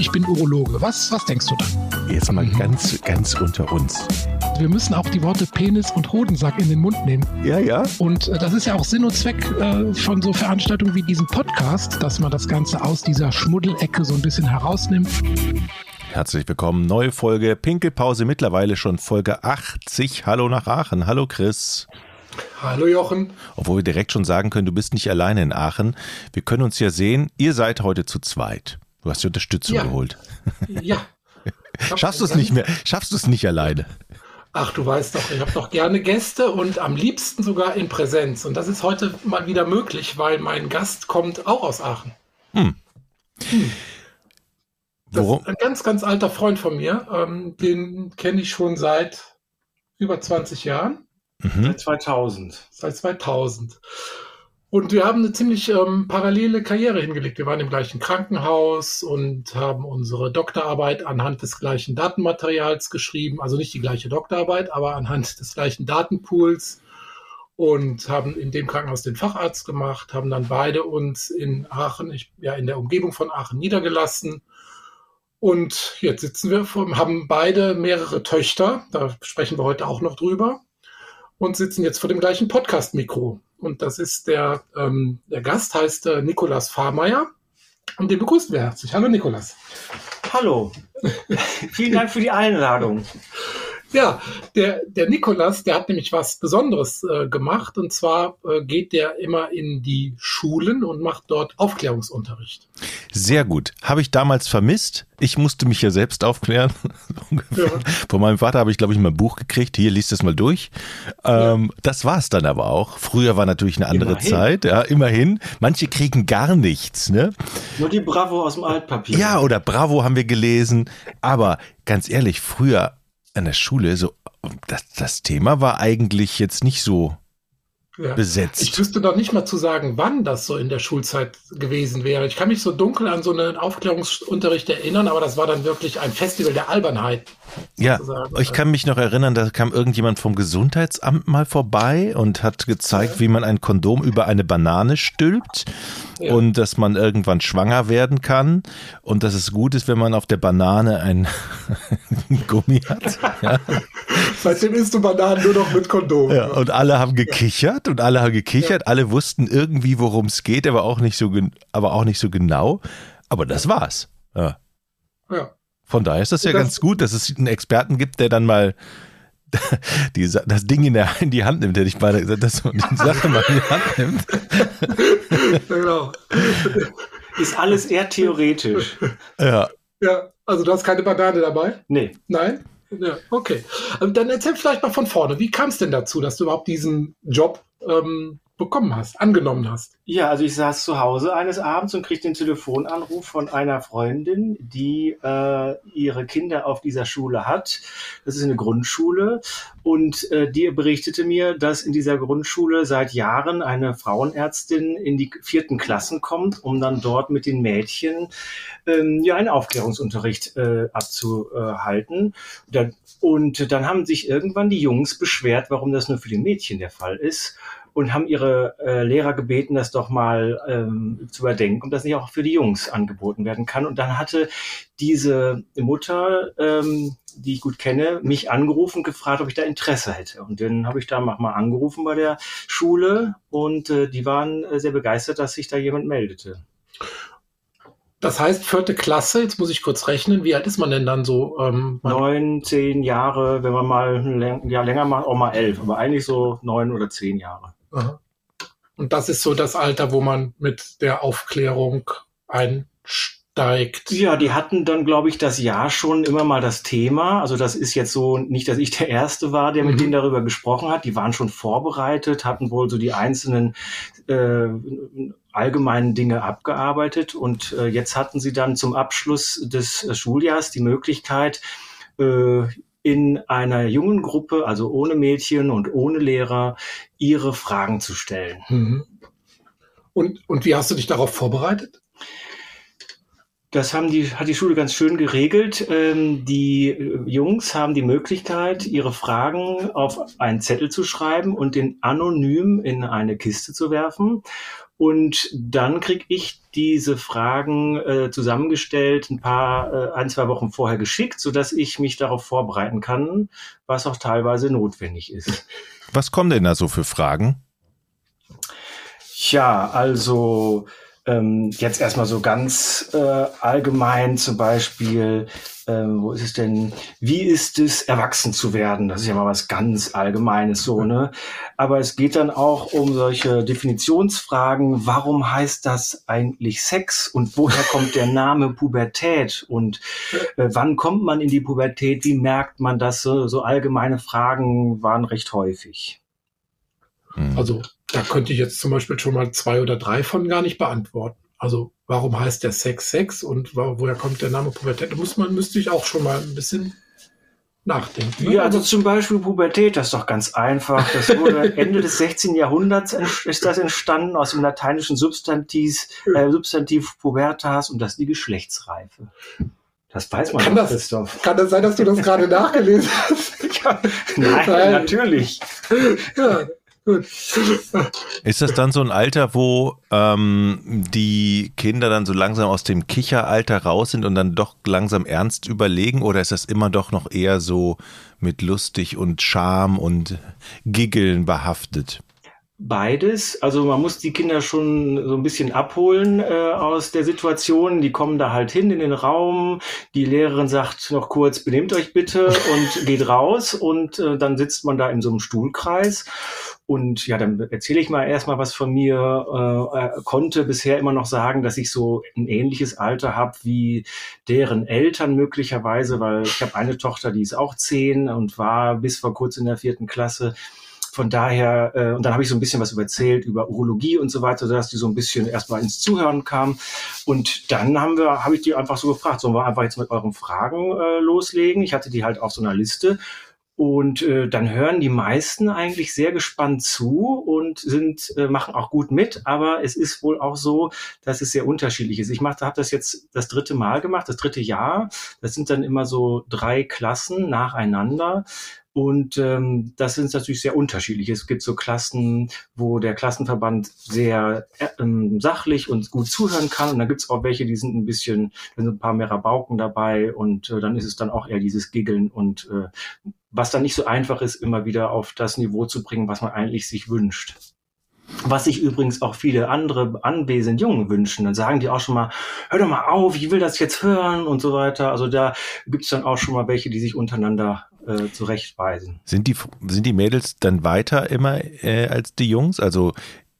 ich bin Urologe. Was, was denkst du dann? Jetzt mal ganz, ganz unter uns. Wir müssen auch die Worte Penis und Hodensack in den Mund nehmen. Ja, ja. Und äh, das ist ja auch Sinn und Zweck äh, von so Veranstaltungen wie diesem Podcast, dass man das Ganze aus dieser Schmuddelecke so ein bisschen herausnimmt. Herzlich willkommen, neue Folge Pinkelpause, mittlerweile schon Folge 80. Hallo nach Aachen. Hallo Chris. Hallo Jochen. Obwohl wir direkt schon sagen können, du bist nicht alleine in Aachen. Wir können uns ja sehen, ihr seid heute zu zweit. Du hast die Unterstützung Ja. geholt. Ja. Schaffst du es nicht mehr? Schaffst du es nicht alleine? Ach, du weißt doch, ich habe doch gerne Gäste und am liebsten sogar in Präsenz. Und das ist heute mal wieder möglich, weil mein Gast kommt auch aus Aachen. Das Worum? ist ein ganz, ganz alter Freund von mir. Ähm, den kenne ich schon seit über 20 Jahren, Mhm. Seit 2000. seit 2000. Und wir haben eine ziemlich ähm, parallele Karriere hingelegt. Wir waren im gleichen Krankenhaus und haben unsere Doktorarbeit anhand des gleichen Datenmaterials geschrieben. Also nicht die gleiche Doktorarbeit, aber anhand des gleichen Datenpools. Und haben in dem Krankenhaus den Facharzt gemacht, haben dann beide uns in Aachen, ich, ja in der Umgebung von Aachen niedergelassen. Und jetzt sitzen wir, vor, haben beide mehrere Töchter, da sprechen wir heute auch noch drüber, und sitzen jetzt vor dem gleichen Podcast-Mikro. Und das ist der, ähm, der Gast heißt äh, Nikolas Fahrmeier. Und den begrüßen wir herzlich. Hallo Nikolas. Hallo. Vielen Dank für die Einladung. Ja, der, der Nikolas, der hat nämlich was Besonderes äh, gemacht. Und zwar äh, geht der immer in die Schulen und macht dort Aufklärungsunterricht. Sehr gut. Habe ich damals vermisst. Ich musste mich ja selbst aufklären. Ja. Von meinem Vater habe ich, glaube ich, mal ein Buch gekriegt. Hier, liest es mal durch. Ähm, Das war es dann aber auch. Früher war natürlich eine andere Immerhin. Zeit. Ja, immerhin. Manche kriegen gar nichts. Ne? Nur die Bravo aus dem Altpapier. Ja, oder Bravo haben wir gelesen. Aber ganz ehrlich, früher an der Schule, so das, das Thema war eigentlich jetzt nicht so Ja. Ich besetzt. wüsste noch nicht mal zu sagen, wann das so in der Schulzeit gewesen wäre. Ich kann mich so dunkel an so einen Aufklärungsunterricht erinnern, aber das war dann wirklich ein Festival der Albernheit. Ja, sozusagen. ich kann mich noch erinnern, da kam irgendjemand vom Gesundheitsamt mal vorbei und hat gezeigt, wie man ein Kondom über eine Banane stülpt Ja. und dass man irgendwann schwanger werden kann und dass es gut ist, wenn man auf der Banane ein Gummi hat. Ja. Seitdem isst du Bananen nur noch mit Kondom. Ja, und alle haben gekichert und alle haben gekichert, alle wussten irgendwie, worum es geht, aber auch nicht so, aber auch nicht so genau. Aber das war's. Ja. Ja. Von daher ist das ja Das- ganz gut, dass es einen Experten gibt, der dann mal die, das Ding in, der, in die Hand nimmt, hätte ich beide gesagt, dass man die Sache mal in die Hand nimmt. genau. Ist alles eher theoretisch. Ja. Ja, also du hast keine Banane dabei? Nee. Nein? Ja, okay. Also Dann erzähl vielleicht mal von vorne. Wie kam es denn dazu, dass du überhaupt diesen Job ähm, bekommen hast, angenommen hast? Ja, also ich saß zu Hause eines Abends und kriegte den Telefonanruf von einer Freundin, die äh, ihre Kinder auf dieser Schule hat. Das ist eine Grundschule. Und äh, die berichtete mir, dass in dieser Grundschule seit Jahren eine Frauenärztin in die vierten Klassen kommt, um dann dort mit den Mädchen ähm, ja einen Aufklärungsunterricht äh, abzuhalten. Und dann haben sich irgendwann die Jungs beschwert, warum das nur für die Mädchen der Fall ist und haben ihre äh, Lehrer gebeten, das doch mal ähm, zu überdenken, ob das nicht auch für die Jungs angeboten werden kann. Und dann hatte diese Mutter, ähm, die ich gut kenne, mich angerufen und gefragt, ob ich da Interesse hätte. Und dann habe ich da mal angerufen bei der Schule und äh, die waren äh, sehr begeistert, dass sich da jemand meldete. Das heißt, vierte Klasse, jetzt muss ich kurz rechnen, wie alt ist man denn dann so? Ähm, Neun, zehn Jahre, wenn man mal ein läng ja, länger macht, auch mal elf, aber eigentlich so neun oder zehn Jahre. Aha. Und das ist so das Alter, wo man mit der Aufklärung einsteigt. Ja, die hatten dann, glaube ich, das Jahr schon immer mal das Thema. Also das ist jetzt so nicht, dass ich der Erste war, der mit Mhm. denen darüber gesprochen hat. Die waren schon vorbereitet, hatten wohl so die einzelnen äh, allgemeinen Dinge abgearbeitet. Und äh, jetzt hatten sie dann zum Abschluss des äh, Schuljahrs die Möglichkeit, äh, in einer jungen Gruppe, also ohne Mädchen und ohne Lehrer, ihre Fragen zu stellen. Mhm. Und, und wie hast du dich darauf vorbereitet? Das haben die, hat die Schule ganz schön geregelt. Ähm, die äh, Jungs haben die Möglichkeit, ihre Fragen auf einen Zettel zu schreiben und den anonym in eine Kiste zu werfen. Und dann krieg ich diese Fragen äh, zusammengestellt, ein paar, äh, ein, zwei Wochen vorher geschickt, so dass ich mich darauf vorbereiten kann, was auch teilweise notwendig ist. Was kommen denn da so für Fragen? Ja, also ähm, jetzt erstmal so ganz äh, allgemein zum Beispiel, ähm, wo ist es denn, wie ist es, erwachsen zu werden? Das ist ja mal was ganz Allgemeines so, ne? Aber es geht dann auch um solche Definitionsfragen. Warum heißt das eigentlich Sex? Und woher kommt der Name Pubertät? Und äh, wann kommt man in die Pubertät? Wie merkt man das? So, so allgemeine Fragen waren recht häufig. Hm. Also da könnte ich jetzt zum Beispiel schon mal zwei oder drei von gar nicht beantworten. Also warum heißt der Sex Sex und woher kommt der Name Pubertät? Da muss man, müsste ich auch schon mal ein bisschen nachdenken. Ne? Ja, also zum Beispiel Pubertät, das ist doch ganz einfach. Das wurde Ende des 16. Jahrhunderts ist das entstanden aus dem lateinischen Substantiv, äh, Substantiv pubertas und das ist die Geschlechtsreife. Das weiß man kann das, Christoph. Kann das sein, dass du das gerade nachgelesen hast? ja, nein, nein, natürlich. Ja. Ist das dann so ein Alter, wo ähm, die Kinder dann so langsam aus dem Kicheralter raus sind und dann doch langsam ernst überlegen? Oder ist das immer doch noch eher so mit lustig und Charme und Giggeln behaftet? Beides. Also man muss die Kinder schon so ein bisschen abholen äh, aus der Situation. Die kommen da halt hin in den Raum. Die Lehrerin sagt noch kurz, benehmt euch bitte und geht raus. Und äh, dann sitzt man da in so einem Stuhlkreis. Und ja, dann erzähle ich mal erstmal was von mir. Äh, äh, konnte bisher immer noch sagen, dass ich so ein ähnliches Alter habe wie deren Eltern möglicherweise, weil ich habe eine Tochter, die ist auch zehn und war bis vor kurzem in der vierten Klasse von daher, äh, und dann habe ich so ein bisschen was erzählt über Urologie und so weiter, sodass die so ein bisschen erstmal ins Zuhören kamen. Und dann haben wir, habe ich die einfach so gefragt, sollen wir einfach jetzt mit euren Fragen äh, loslegen? Ich hatte die halt auf so einer Liste. Und äh, dann hören die meisten eigentlich sehr gespannt zu und sind äh, machen auch gut mit. Aber es ist wohl auch so, dass es sehr unterschiedlich ist. Ich mache, habe das jetzt das dritte Mal gemacht, das dritte Jahr. Das sind dann immer so drei Klassen nacheinander. Und ähm, das sind natürlich sehr unterschiedlich. Es gibt so Klassen, wo der Klassenverband sehr äh, ähm, sachlich und gut zuhören kann. Und dann gibt es auch welche, die sind ein bisschen, da sind ein paar mehr Rabauken dabei und äh, dann ist es dann auch eher dieses Giggeln und äh, was dann nicht so einfach ist, immer wieder auf das Niveau zu bringen, was man eigentlich sich wünscht. Was sich übrigens auch viele andere anwesende Jungen wünschen. Dann sagen die auch schon mal, hör doch mal auf, ich will das jetzt hören und so weiter. Also da gibt es dann auch schon mal welche, die sich untereinander äh, zurechtweisen. Sind die, sind die Mädels dann weiter immer äh, als die Jungs? Also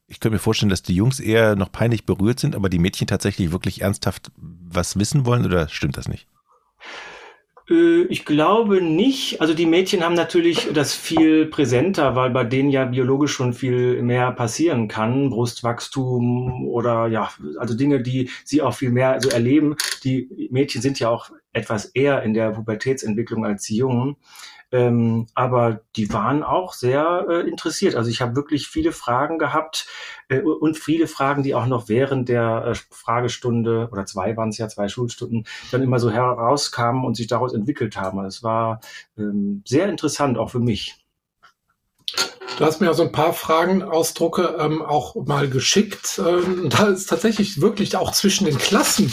ich könnte mir vorstellen, dass die Jungs eher noch peinlich berührt sind, aber die Mädchen tatsächlich wirklich ernsthaft was wissen wollen oder stimmt das nicht? Äh, ich glaube nicht. Also die Mädchen haben natürlich das viel präsenter, weil bei denen ja biologisch schon viel mehr passieren kann. Brustwachstum oder ja, also Dinge, die sie auch viel mehr so erleben. Die Mädchen sind ja auch etwas eher in der Pubertätsentwicklung als die Jungen. Ähm, aber die waren auch sehr äh, interessiert. Also ich habe wirklich viele Fragen gehabt äh, und viele Fragen, die auch noch während der äh, Fragestunde oder zwei waren es ja, zwei Schulstunden, dann immer so herauskamen und sich daraus entwickelt haben. Also es war ähm, sehr interessant, auch für mich. Du hast mir ja so ein paar Fragenausdrucke ähm, auch mal geschickt. Ähm, da ist tatsächlich wirklich auch zwischen den Klassen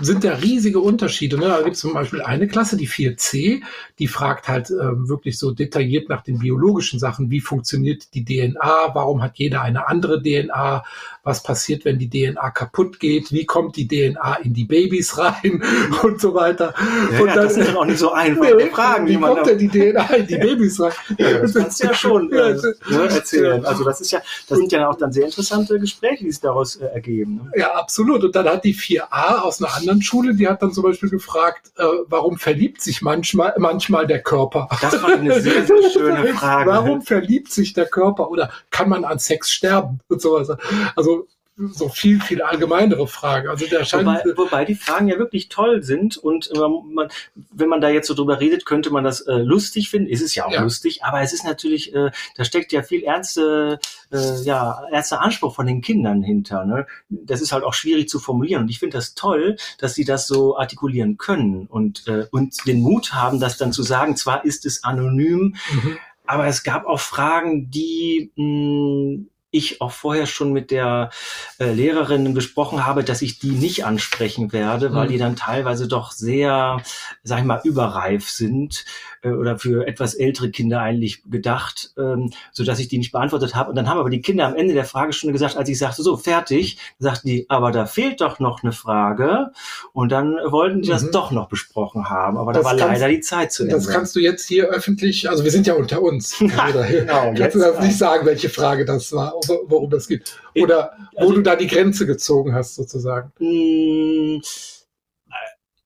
sind da riesige Unterschiede. Ne? Da gibt es zum Beispiel eine Klasse, die 4c, die fragt halt ähm, wirklich so detailliert nach den biologischen Sachen. Wie funktioniert die DNA? Warum hat jeder eine andere DNA? Was passiert, wenn die DNA kaputt geht? Wie kommt die DNA in die Babys rein? Und so weiter. Ja, und ja, dann, das sind doch auch nicht so einfache nee, Fragen. Wie kommt denn die DNA in die Babys rein? Ja, das kannst ja schon. Äh, ne, erzählen. Also das ist ja, das sind ja auch dann sehr interessante Gespräche, die sich daraus äh, ergeben. Ne? Ja, absolut. Und dann hat die 4a aus einer anderen Schule, die hat dann zum Beispiel gefragt, äh, warum verliebt sich manchmal, manchmal der Körper? Das war eine sehr, sehr schöne Frage. Warum verliebt sich der Körper? Oder kann man an Sex sterben? Und sowas. Also so viel, viel allgemeinere Fragen. Also der scheint wobei, wobei die Fragen ja wirklich toll sind und man, wenn man da jetzt so drüber redet, könnte man das äh, lustig finden. Ist es ja auch ja. lustig, aber es ist natürlich, äh, da steckt ja viel ernste, äh, ja, ernster Anspruch von den Kindern hinter. Ne? Das ist halt auch schwierig zu formulieren und ich finde das toll, dass sie das so artikulieren können und, äh, und den Mut haben, das dann zu sagen. Zwar ist es anonym, mhm. aber es gab auch Fragen, die mh, ich auch vorher schon mit der äh, Lehrerin besprochen habe, dass ich die nicht ansprechen werde, weil mhm. die dann teilweise doch sehr, sag ich mal, überreif sind äh, oder für etwas ältere Kinder eigentlich gedacht, ähm, so dass ich die nicht beantwortet habe. Und dann haben aber die Kinder am Ende der Fragestunde gesagt, als ich sagte, so fertig, sagten die, aber da fehlt doch noch eine Frage. Und dann wollten die mhm. das doch noch besprochen haben. Aber das da war kannst, leider die Zeit zu Ende. Das kannst du jetzt hier öffentlich, also wir sind ja unter uns. Na, genau, kannst du das nicht sagen, welche Frage das war, worum das geht? Oder wo also, du da die Grenze gezogen hast, sozusagen?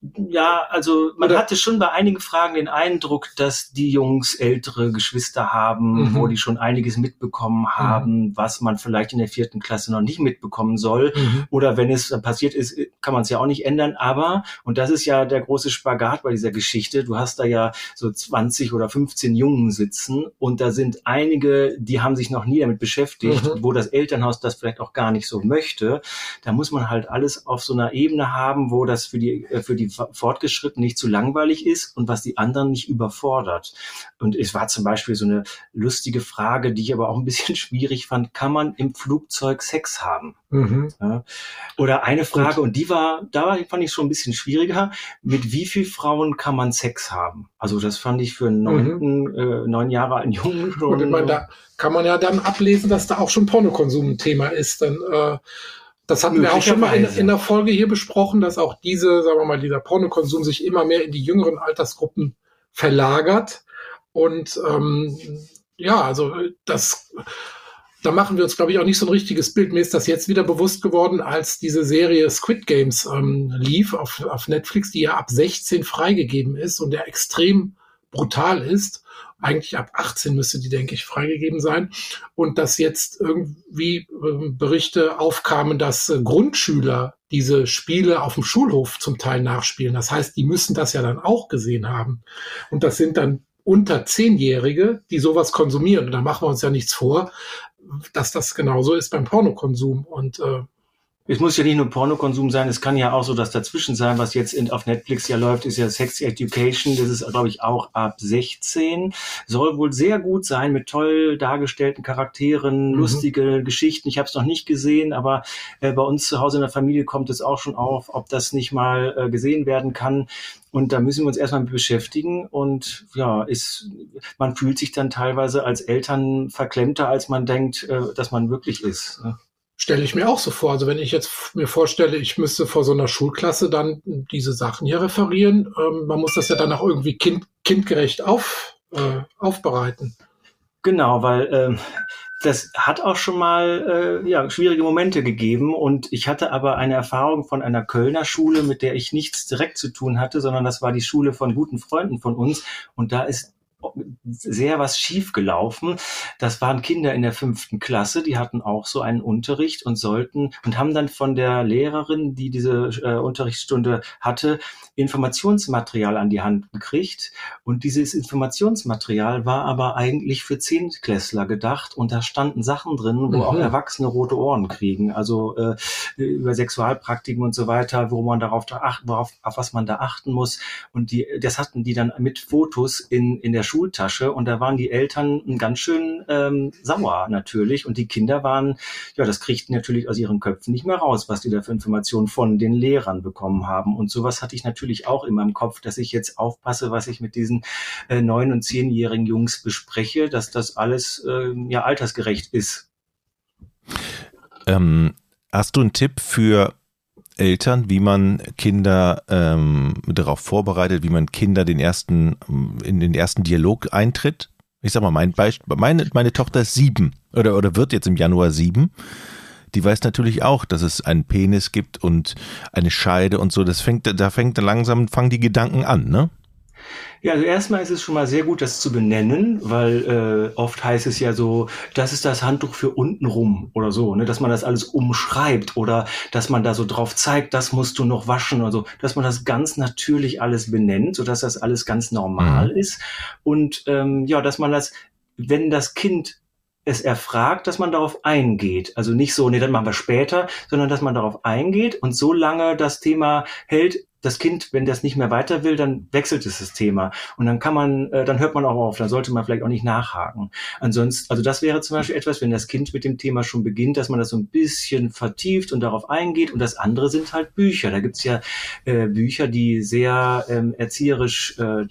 Ja, also man Oder hatte schon bei einigen Fragen den Eindruck, dass die Jungs ältere Geschwister haben, mhm. wo die schon einiges mitbekommen mhm. haben, mhm. was man vielleicht in der vierten Klasse noch nicht mitbekommen soll. Mhm. Oder wenn es passiert ist, kann man es ja auch nicht ändern. Aber, und das ist ja der große Spagat bei dieser Geschichte, du hast da ja so 20 oder 15 Jungen sitzen und da sind einige, die haben sich noch nie damit beschäftigt, mhm. wo das Elternhaus das vielleicht auch gar nicht so möchte. Da muss man halt alles auf so einer Ebene haben, wo das für die, äh, für die fortgeschritten nicht zu langweilig ist und was die anderen nicht überfordert. Und es war zum Beispiel so eine lustige Frage, die ich aber auch ein bisschen schwierig fand. Kann man im Flugzeug Sex haben? Mhm. Ja. Oder eine Frage, Gut. und die war, da fand ich schon ein bisschen schwieriger. Mit wie viel Frauen kann man Sex haben? Also das fand ich für einen neunten, mhm. äh, neun Jahre alten Jungen schon. Und ich meine, da kann man ja dann ablesen, dass da auch schon Pornokonsum ein Thema ist. Dann äh, das hatten wir auch schon mal in, in, der Folge hier besprochen, dass auch diese, sagen wir mal, dieser Pornokonsum sich immer mehr in die jüngeren Altersgruppen verlagert. Und ähm, ja, also das, da machen wir uns, glaube ich, auch nicht so ein richtiges Bild. Mir ist das jetzt wieder bewusst geworden, als diese Serie Squid Games ähm, lief auf, auf Netflix, die ja ab 16 freigegeben ist und der extrem brutal ist eigentlich ab 18 müsste die, denke ich, freigegeben sein. Und dass jetzt irgendwie äh, Berichte aufkamen, dass äh, Grundschüler diese Spiele auf dem Schulhof zum Teil nachspielen. Das heißt, die müssen das ja dann auch gesehen haben. Und das sind dann unter Zehnjährige, die sowas konsumieren. Und da machen wir uns ja nichts vor, dass das genauso ist beim Pornokonsum. Und äh, es muss ja nicht nur Pornokonsum sein, es kann ja auch so das dazwischen sein, was jetzt in, auf Netflix ja läuft, ist ja Sex Education, das ist, glaube ich, auch ab 16. Soll wohl sehr gut sein, mit toll dargestellten Charakteren, mhm. lustige Geschichten. Ich habe es noch nicht gesehen, aber äh, bei uns zu Hause in der Familie kommt es auch schon auf, ob das nicht mal äh, gesehen werden kann. Und da müssen wir uns erstmal mit beschäftigen. Und ja, ist, man fühlt sich dann teilweise als Eltern verklemmter, als man denkt, äh, dass man wirklich ist. Ne? Stelle ich mir auch so vor. Also wenn ich jetzt mir vorstelle, ich müsste vor so einer Schulklasse dann diese Sachen hier referieren, ähm, man muss das ja dann auch irgendwie kind, kindgerecht auf, äh, aufbereiten. Genau, weil ähm, das hat auch schon mal äh, ja, schwierige Momente gegeben und ich hatte aber eine Erfahrung von einer Kölner Schule, mit der ich nichts direkt zu tun hatte, sondern das war die Schule von guten Freunden von uns und da ist sehr was schief gelaufen. Das waren Kinder in der fünften Klasse, die hatten auch so einen Unterricht und sollten und haben dann von der Lehrerin, die diese äh, Unterrichtsstunde hatte, Informationsmaterial an die Hand gekriegt. Und dieses Informationsmaterial war aber eigentlich für Zehntklässler gedacht und da standen Sachen drin, wo mhm. auch Erwachsene rote Ohren kriegen. Also äh, über Sexualpraktiken und so weiter, wo man darauf achten, worauf, auf was man da achten muss. Und die, das hatten die dann mit Fotos in, in der Schultasche und da waren die Eltern ganz schön ähm, sauer natürlich und die Kinder waren, ja, das kriegten natürlich aus ihren Köpfen nicht mehr raus, was die da für Informationen von den Lehrern bekommen haben. Und sowas hatte ich natürlich auch in meinem Kopf, dass ich jetzt aufpasse, was ich mit diesen äh, neun- und zehnjährigen Jungs bespreche, dass das alles äh, ja altersgerecht ist. Ähm, hast du einen Tipp für Eltern, wie man Kinder ähm, darauf vorbereitet, wie man Kinder den ersten, in den ersten Dialog eintritt. Ich sag mal, mein Beispiel, meine, meine Tochter ist sieben oder, oder wird jetzt im Januar sieben. Die weiß natürlich auch, dass es einen Penis gibt und eine Scheide und so. Das fängt, da fängt langsam, fangen die Gedanken an, ne? Ja, also erstmal ist es schon mal sehr gut, das zu benennen, weil äh, oft heißt es ja so, das ist das Handtuch für untenrum oder so, ne, dass man das alles umschreibt oder dass man da so drauf zeigt, das musst du noch waschen oder so, dass man das ganz natürlich alles benennt, so dass das alles ganz normal mhm. ist und ähm, ja, dass man das, wenn das Kind es erfragt, dass man darauf eingeht. Also nicht so, nee, dann machen wir später, sondern dass man darauf eingeht und so lange das Thema hält, das Kind, wenn das nicht mehr weiter will, dann wechselt es das Thema. Und dann kann man, äh, dann hört man auch auf, dann sollte man vielleicht auch nicht nachhaken. Ansonsten, also das wäre zum Beispiel etwas, wenn das Kind mit dem Thema schon beginnt, dass man das so ein bisschen vertieft und darauf eingeht. Und das andere sind halt Bücher. Da gibt's ja äh, Bücher, die sehr ähm, erzieherisch äh,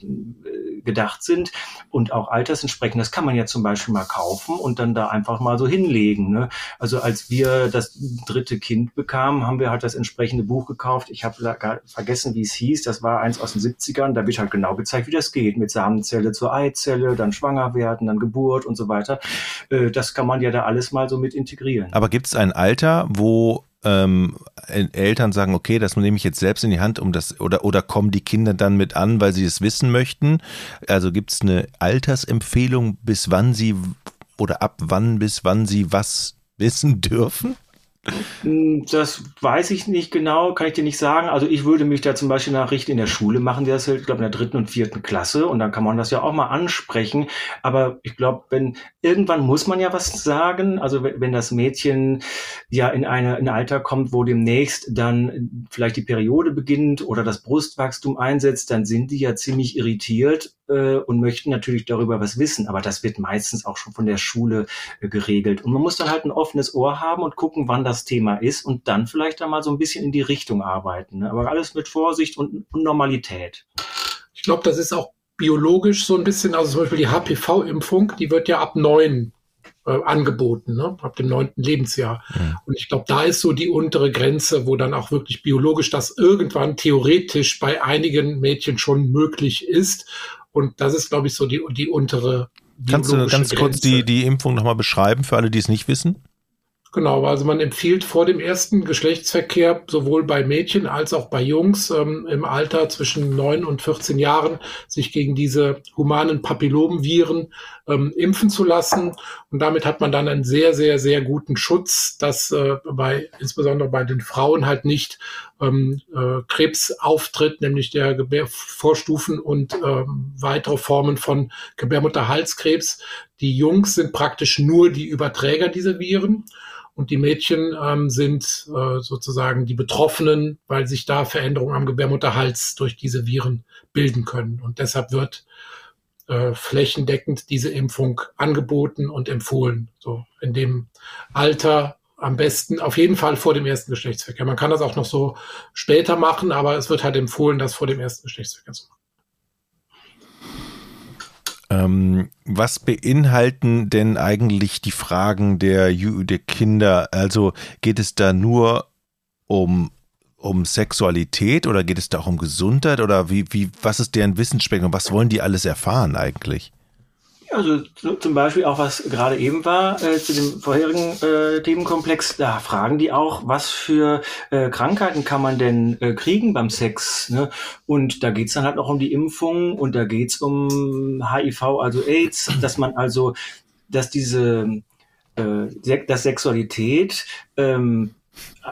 gedacht sind und auch altersentsprechend. Das kann man ja zum Beispiel mal kaufen und dann da einfach mal so hinlegen. Ne? Also als wir das dritte Kind bekamen, haben wir halt das entsprechende Buch gekauft. Ich habe vergessen, wie es hieß. Das war eins aus den 70ern. Da wird halt genau gezeigt, wie das geht. Mit Samenzelle zur Eizelle, dann schwanger werden, dann Geburt und so weiter. Äh, das kann man ja da alles mal so mit integrieren. Aber gibt es ein Alter, wo ähm, Eltern sagen, okay, das nehme ich jetzt selbst in die Hand, um das, oder, oder kommen die Kinder dann mit an, weil sie es wissen möchten? Also gibt es eine Altersempfehlung, bis wann sie oder ab wann bis wann sie was wissen dürfen? Hm, das weiß ich nicht genau, kann ich dir nicht sagen. Also ich würde mich da zum Beispiel nachrichten in der Schule machen, die das, ich glaube, in der dritten und vierten Klasse und dann kann man das ja auch mal ansprechen. Aber ich glaube, wenn irgendwann muss man ja was sagen. Also wenn das Mädchen ja in, eine, in ein Alter kommt, wo demnächst dann vielleicht die Periode beginnt oder das Brustwachstum einsetzt, dann sind die ja ziemlich irritiert äh, und möchten natürlich darüber was wissen. Aber das wird meistens auch schon von der Schule äh, geregelt. Und man muss dann halt ein offenes Ohr haben und gucken, wann das Thema ist und dann vielleicht einmal so ein bisschen in die Richtung arbeiten. Ne? Aber alles mit Vorsicht und, und Normalität. Ich glaube, das ist auch biologisch so ein bisschen, also zum Beispiel die HPV-Impfung, die wird ja ab neun äh, angeboten, ne? ab dem neunten Lebensjahr. Mhm. Und ich glaube, da ist so die untere Grenze, wo dann auch wirklich biologisch das irgendwann theoretisch bei einigen Mädchen schon möglich ist. Und das ist, glaube ich, so die, die untere. Kannst du ganz Grenze. kurz die, die Impfung nochmal beschreiben für alle, die es nicht wissen? Genau, also man empfiehlt vor dem ersten Geschlechtsverkehr sowohl bei Mädchen als auch bei Jungs ähm, im Alter zwischen neun und 14 Jahren sich gegen diese humanen Papillomviren ähm, impfen zu lassen. Und damit hat man dann einen sehr, sehr, sehr guten Schutz, dass äh, bei, insbesondere bei den Frauen halt nicht ähm, äh, Krebs auftritt, nämlich der Gebärvorstufen und ähm, weitere Formen von Gebärmutterhalskrebs. Die Jungs sind praktisch nur die Überträger dieser Viren. Und die Mädchen ähm, sind äh, sozusagen die Betroffenen, weil sich da Veränderungen am Gebärmutterhals durch diese Viren bilden können. Und deshalb wird äh, flächendeckend diese Impfung angeboten und empfohlen. So in dem Alter am besten auf jeden Fall vor dem ersten Geschlechtsverkehr. Man kann das auch noch so später machen, aber es wird halt empfohlen, das vor dem ersten Geschlechtsverkehr zu machen. Ähm, was beinhalten denn eigentlich die Fragen der, der Kinder? Also geht es da nur um, um Sexualität oder geht es da auch um Gesundheit oder wie, wie, was ist deren Wissensspektrum? Was wollen die alles erfahren eigentlich? Also zum Beispiel auch, was gerade eben war, äh, zu dem vorherigen äh, Themenkomplex, da fragen die auch, was für äh, Krankheiten kann man denn äh, kriegen beim Sex? Ne? Und da geht's dann halt auch um die Impfung und da geht's um HIV, also AIDS, dass man also, dass diese, äh, dass Sexualität ähm,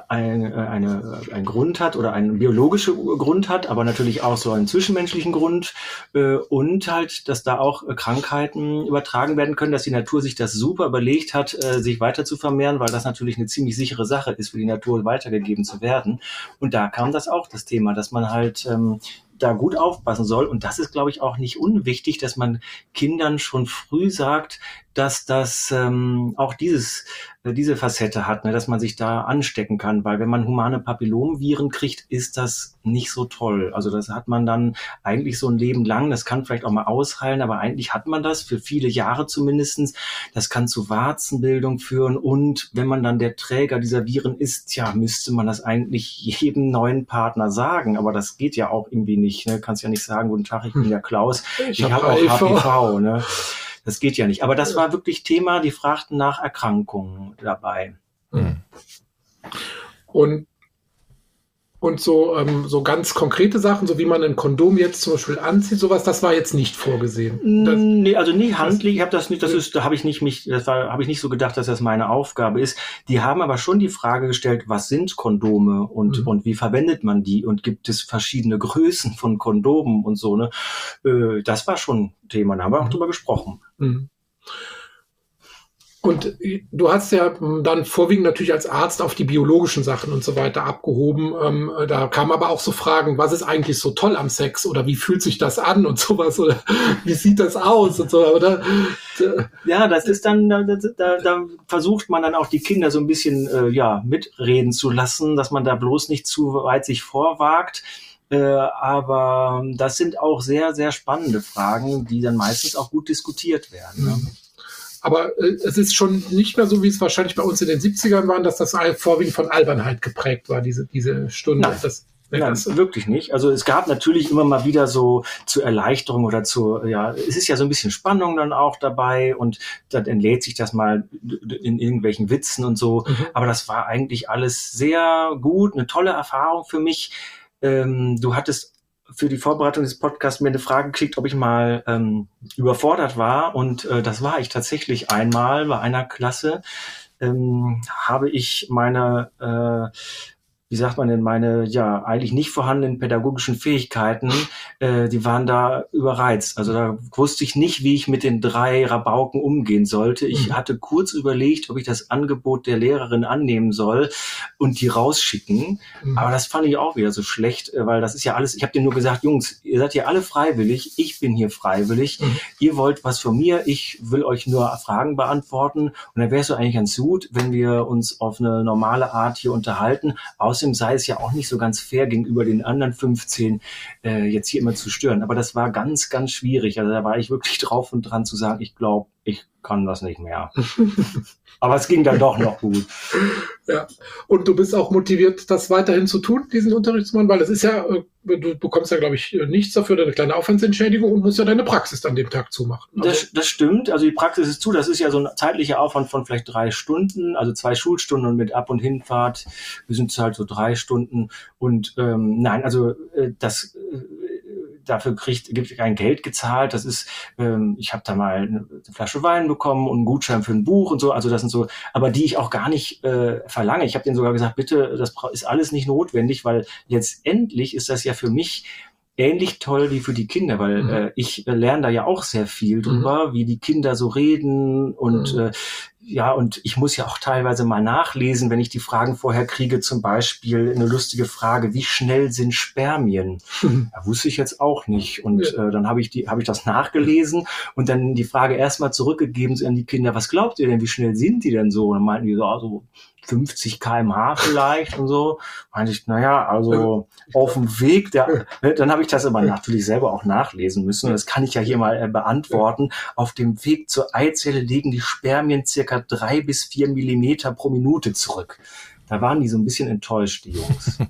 ein, eine, ein Grund hat oder einen biologischen Grund hat, aber natürlich auch so einen zwischenmenschlichen Grund äh, und halt, dass da auch Krankheiten übertragen werden können, dass die Natur sich das super überlegt hat, äh, sich weiter zu vermehren, weil das natürlich eine ziemlich sichere Sache ist, für die Natur weitergegeben zu werden. Und da kam das auch das Thema, dass man halt ähm, da gut aufpassen soll. Und das ist, glaube ich, auch nicht unwichtig, dass man Kindern schon früh sagt, dass das ähm, auch dieses, äh, diese Facette hat, ne, dass man sich da anstecken kann. Weil wenn man humane Papillomviren kriegt, ist das nicht so toll. Also das hat man dann eigentlich so ein Leben lang. Das kann vielleicht auch mal ausheilen, aber eigentlich hat man das für viele Jahre zumindestens. Das kann zu Warzenbildung führen. Und wenn man dann der Träger dieser Viren ist, ja, müsste man das eigentlich jedem neuen Partner sagen. Aber das geht ja auch irgendwie nicht. Ne? Kannst ja nicht sagen, guten Tag, ich bin der Klaus. Ich, ich habe auch HPV. Ne? Das geht ja nicht. Aber das war wirklich Thema, die fragten nach Erkrankungen dabei. Mhm. Und und so, ähm, so ganz konkrete Sachen, so wie man ein Kondom jetzt zum Beispiel anzieht, sowas, das war jetzt nicht vorgesehen. Das, nee, also nie handlich, ich habe das nicht, das ist, da habe ich nicht mich, das war, habe ich nicht so gedacht, dass das meine Aufgabe ist. Die haben aber schon die Frage gestellt, was sind Kondome und, mhm. und wie verwendet man die und gibt es verschiedene Größen von Kondomen und so, ne? Äh, das war schon Thema, da haben wir auch mhm. drüber gesprochen. Mhm. Und du hast ja dann vorwiegend natürlich als Arzt auf die biologischen Sachen und so weiter abgehoben. Ähm, da kamen aber auch so Fragen, was ist eigentlich so toll am Sex oder wie fühlt sich das an und sowas oder wie sieht das aus und so, oder? Ja, das ist dann, da, da, da versucht man dann auch die Kinder so ein bisschen äh, ja mitreden zu lassen, dass man da bloß nicht zu weit sich vorwagt. Äh, aber das sind auch sehr, sehr spannende Fragen, die dann meistens auch gut diskutiert werden. Ne? Mhm. Aber äh, es ist schon nicht mehr so, wie es wahrscheinlich bei uns in den 70ern war, dass das vorwiegend von Albernheit geprägt war, diese, diese Stunde. Nein. Das, Nein, wirklich nicht. Also es gab natürlich immer mal wieder so zur Erleichterung oder zu, ja, es ist ja so ein bisschen Spannung dann auch dabei und dann entlädt sich das mal in irgendwelchen Witzen und so. Mhm. Aber das war eigentlich alles sehr gut, eine tolle Erfahrung für mich. Ähm, du hattest für die Vorbereitung des Podcasts mir eine Frage gekriegt, ob ich mal ähm, überfordert war. Und äh, das war ich tatsächlich einmal bei einer Klasse. Ähm, habe ich meine äh, wie sagt man denn, meine ja eigentlich nicht vorhandenen pädagogischen Fähigkeiten, äh, die waren da überreizt. Also da wusste ich nicht, wie ich mit den drei Rabauken umgehen sollte. Ich mhm. hatte kurz überlegt, ob ich das Angebot der Lehrerin annehmen soll und die rausschicken. Mhm. Aber das fand ich auch wieder so schlecht, äh, weil das ist ja alles, ich habe denen nur gesagt, Jungs, ihr seid hier alle freiwillig, ich bin hier freiwillig, mhm. ihr wollt was von mir, ich will euch nur Fragen beantworten. Und dann wäre es so eigentlich ganz gut, wenn wir uns auf eine normale Art hier unterhalten. Aus Außerdem sei es ja auch nicht so ganz fair gegenüber den anderen 15 äh, jetzt hier immer zu stören. Aber das war ganz, ganz schwierig. Also da war ich wirklich drauf und dran zu sagen, ich glaube, ich kann das nicht mehr. Aber es ging dann doch noch gut. Ja, und du bist auch motiviert, das weiterhin zu tun, diesen Unterricht zu machen, weil es ist ja, äh, du bekommst ja, glaube ich, nichts dafür, eine kleine Aufwandsentschädigung und musst ja deine Praxis dann dem Tag zumachen. Also das, das stimmt, also die Praxis ist zu, das ist ja so ein zeitlicher Aufwand von vielleicht drei Stunden, also zwei Schulstunden und mit Ab- und Hinfahrt, wir sind halt so drei Stunden und ähm, nein, also äh, das äh, dafür kriegt, gibt kein Geld gezahlt. Das ist, ähm, ich habe da mal eine Flasche Wein bekommen und einen Gutschein für ein Buch und so. Also das sind so, aber die ich auch gar nicht äh, verlange. Ich habe denen sogar gesagt, bitte, das ist alles nicht notwendig, weil letztendlich ist das ja für mich ähnlich toll wie für die Kinder, weil mhm. äh, ich äh, lerne da ja auch sehr viel drüber, mhm. wie die Kinder so reden und mhm. äh, ja, und ich muss ja auch teilweise mal nachlesen, wenn ich die Fragen vorher kriege, zum Beispiel eine lustige Frage, wie schnell sind Spermien? Da wusste ich jetzt auch nicht. Und äh, dann habe ich die, habe ich das nachgelesen und dann die Frage erstmal zurückgegeben an die Kinder, was glaubt ihr denn, wie schnell sind die denn so? Und dann meinten die so, also 50 kmh vielleicht und so. Meinte ich, naja, also auf dem Weg, der, ne, dann habe ich das aber natürlich selber auch nachlesen müssen. Das kann ich ja hier mal äh, beantworten. Auf dem Weg zur Eizelle legen die Spermien circa drei bis vier Millimeter pro Minute zurück. Da waren die so ein bisschen enttäuscht, die Jungs.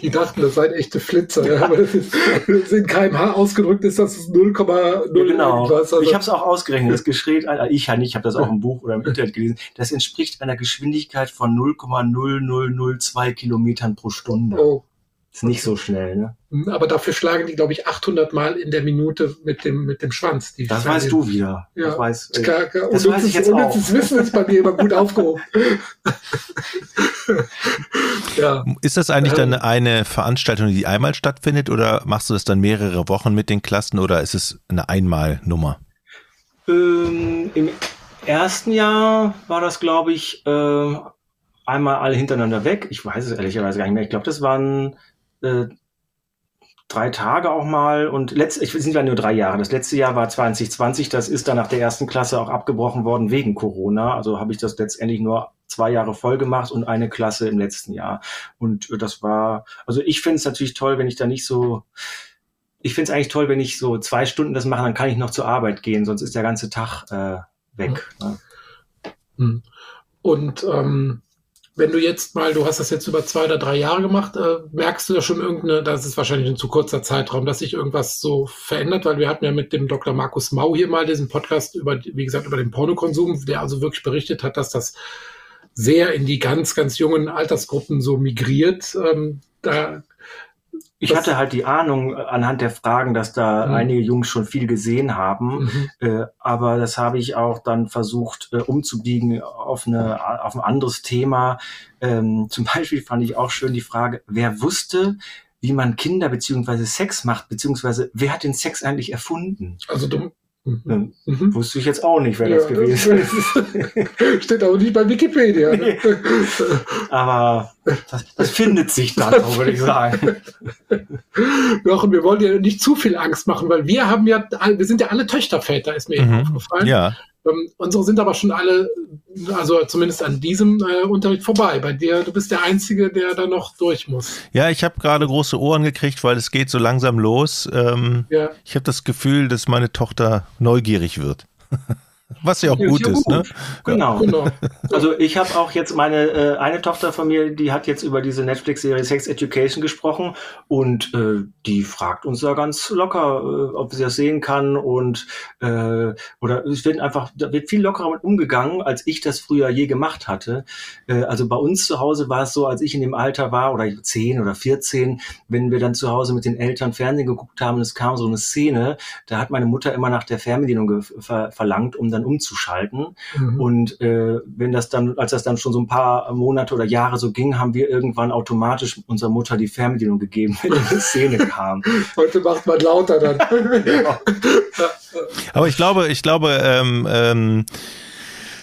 Die dachten, das seien echte Flitzer. Ja, aber das ist, in kmh ausgedrückt ist das 0,0 ja, genau. Also ich habe es auch ausgerechnet. Das geschrieben, äh, ich ja nicht, ich habe das auch im Buch oder im Internet gelesen. Das entspricht einer Geschwindigkeit von 0,0002 Kilometern pro Stunde. Oh. Ist nicht so schnell, ne? Hm, aber dafür schlagen die, glaube ich, 800 Mal in der Minute mit dem, mit dem Schwanz. Die das weißt du wieder. Ja. Das weiß, äh, klar, klar. Das weiß ich jetzt auch. Das Wissen ist bei mir immer gut aufgehoben. ja. Ist das eigentlich dann eine Veranstaltung, die einmal stattfindet oder machst du das dann mehrere Wochen mit den Klassen oder ist es eine Einmalnummer? Ähm, Im ersten Jahr war das, glaube ich, äh, einmal alle hintereinander weg. Ich weiß es ehrlicherweise gar nicht mehr. Ich glaube, das waren äh, drei Tage auch mal und letzt, ich sind ja nur drei Jahre. Das letzte Jahr war 2020, das ist dann nach der ersten Klasse auch abgebrochen worden wegen Corona. Also habe ich das letztendlich nur zwei Jahre voll gemacht und eine Klasse im letzten Jahr. Und äh, das war, also ich finde es natürlich toll, wenn ich da nicht so, ich finde es eigentlich toll, wenn ich so zwei Stunden das mache, dann kann ich noch zur Arbeit gehen, sonst ist der ganze Tag äh, weg. Mhm. Ne? Hm. Und ähm, wenn du jetzt mal, du hast das jetzt über zwei oder drei Jahre gemacht, äh, merkst du da schon irgendeine, das ist wahrscheinlich ein zu kurzer Zeitraum, dass sich irgendwas so verändert, weil wir hatten ja mit dem Dr. Markus Mau hier mal diesen Podcast über, wie gesagt, über den Pornokonsum, der also wirklich berichtet hat, dass das sehr in die ganz, ganz jungen Altersgruppen so migriert. Ähm, da ich hatte halt die Ahnung äh, anhand der Fragen, dass da mhm. einige Jungs schon viel gesehen haben, mhm. äh, aber das habe ich auch dann versucht äh, umzubiegen auf, eine, auf ein anderes Thema. Ähm, zum Beispiel fand ich auch schön die Frage, wer wusste, wie man Kinder beziehungsweise Sex macht, beziehungsweise wer hat den Sex eigentlich erfunden? Also du, Mhm. Mhm. Wusste ich jetzt auch nicht, wer ja, das gewesen ist. Steht auch nicht bei Wikipedia. Ne? Aber das, das, findet sich dann, würde ich sagen. Jochen, wir wollen dir nicht zu viel Angst machen, weil wir haben ja, wir sind ja alle Töchterväter, ist mir mhm. eben aufgefallen. Ja. Ähm, unsere sind aber schon alle, also zumindest an diesem äh, Unterricht vorbei. Bei dir, du bist der Einzige, der da noch durch muss. Ja, ich habe gerade große Ohren gekriegt, weil es geht so langsam los. Ähm, ja. Ich habe das Gefühl, dass meine Tochter neugierig wird. Was ja auch ja, gut ist, gut. ne? Genau. genau. Also ich habe auch jetzt meine äh, eine Tochter von mir, die hat jetzt über diese Netflix-Serie Sex Education gesprochen und äh, die fragt uns da ganz locker, äh, ob sie das sehen kann und äh, oder es wird einfach, da wird viel lockerer mit umgegangen, als ich das früher je gemacht hatte. Äh, also bei uns zu Hause war es so, als ich in dem Alter war oder zehn oder 14, wenn wir dann zu Hause mit den Eltern Fernsehen geguckt haben, es kam so eine Szene, da hat meine Mutter immer nach der Fernbedienung ver verlangt, um dann umzuschalten. Mhm. Und äh, wenn das dann, als das dann schon so ein paar Monate oder Jahre so ging, haben wir irgendwann automatisch unserer Mutter die Fernbedienung gegeben, wenn eine Szene kam. Heute macht man lauter dann. ja. Aber ich glaube, ich glaube, ähm, ähm,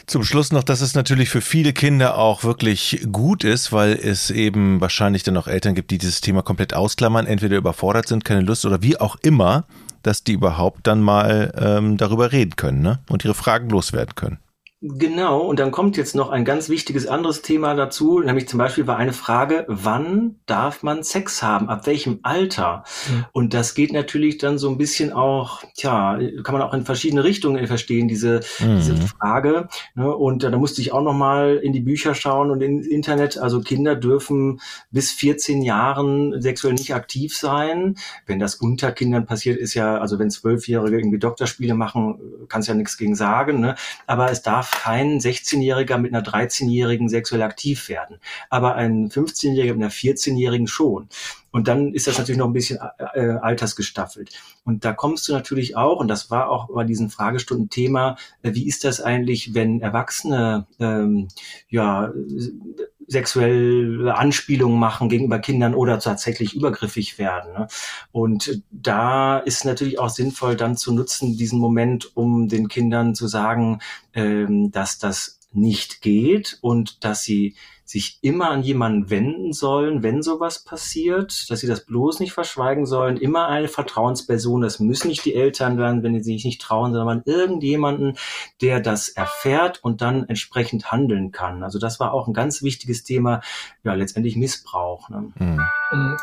zum Schluss noch, dass es natürlich für viele Kinder auch wirklich gut ist, weil es eben wahrscheinlich dann auch Eltern gibt, die dieses Thema komplett ausklammern, entweder überfordert sind, keine Lust oder wie auch immer dass die überhaupt dann mal ähm, darüber reden können ne? und ihre Fragen loswerden können. Genau, und dann kommt jetzt noch ein ganz wichtiges anderes Thema dazu, nämlich zum Beispiel war eine Frage, wann darf man Sex haben, ab welchem Alter? Mhm. Und das geht natürlich dann so ein bisschen auch, tja, kann man auch in verschiedene Richtungen verstehen, diese, mhm. diese Frage. Ne? Und äh, da musste ich auch nochmal in die Bücher schauen und ins Internet. Also Kinder dürfen bis 14 Jahren sexuell nicht aktiv sein. Wenn das unter Kindern passiert, ist ja, also wenn Zwölfjährige irgendwie Doktorspiele machen, kannst ja nichts gegen sagen. Ne? Aber es darf kein 16-Jähriger mit einer 13-Jährigen sexuell aktiv werden, aber ein 15-Jähriger mit einer 14-Jährigen schon. Und dann ist das natürlich noch ein bisschen äh, äh, altersgestaffelt. Und da kommst du natürlich auch, und das war auch bei diesen Fragestunden Thema, äh, wie ist das eigentlich, wenn Erwachsene ähm, ja sexuelle Anspielungen machen gegenüber Kindern oder tatsächlich übergriffig werden. Ne? Und da ist natürlich auch sinnvoll, dann zu nutzen, diesen Moment, um den Kindern zu sagen, ähm, dass das nicht geht und dass sie sich immer an jemanden wenden sollen, wenn sowas passiert, dass sie das bloß nicht verschweigen sollen, immer eine Vertrauensperson, das müssen nicht die Eltern werden, wenn sie sich nicht trauen, sondern irgendjemanden, der das erfährt und dann entsprechend handeln kann. Also das war auch ein ganz wichtiges Thema, ja, letztendlich Missbrauch. Ne? Mhm.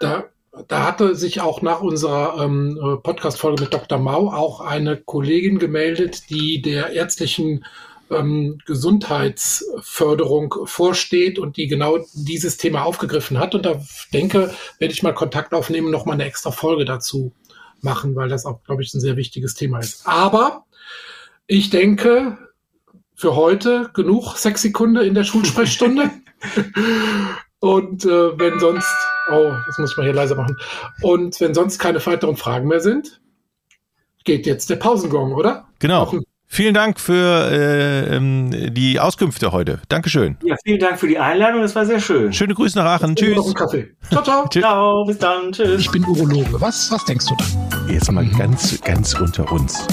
Da da hatte sich auch nach unserer ähm, Podcast-Folge mit Dr. Mau auch eine Kollegin gemeldet, die der ärztlichen ähm, Gesundheitsförderung vorsteht und die genau dieses Thema aufgegriffen hat. Und da denke, werde ich mal Kontakt aufnehmen, noch mal eine extra Folge dazu machen, weil das auch, glaube ich, ein sehr wichtiges Thema ist. Aber ich denke, für heute genug Sexsekunde in der Schulsprechstunde. und äh, wenn sonst, oh, das muss ich mal hier leiser machen. Und wenn sonst keine weiteren Fragen mehr sind, geht jetzt der Pausengong, oder? Genau. Vielen Dank für äh, ähm, die Auskünfte heute. Dankeschön. Ja, vielen Dank für die Einladung. Das war sehr schön. Schöne Grüße nach Aachen. Tschüss. Noch einen Kaffee. Ciao, ciao. ciao, bis dann. Tschüss. Ich bin Urologe. Was, was denkst du da? Jetzt mal ganz, ganz unter uns.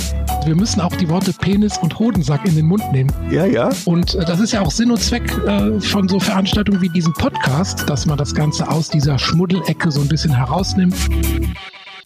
Wir müssen auch die Worte Penis und Hodensack in den Mund nehmen. Ja, ja. Und äh, das ist ja auch Sinn und Zweck äh, von so Veranstaltungen wie diesem Podcast, dass man das Ganze aus dieser Schmuddelecke so ein bisschen herausnimmt.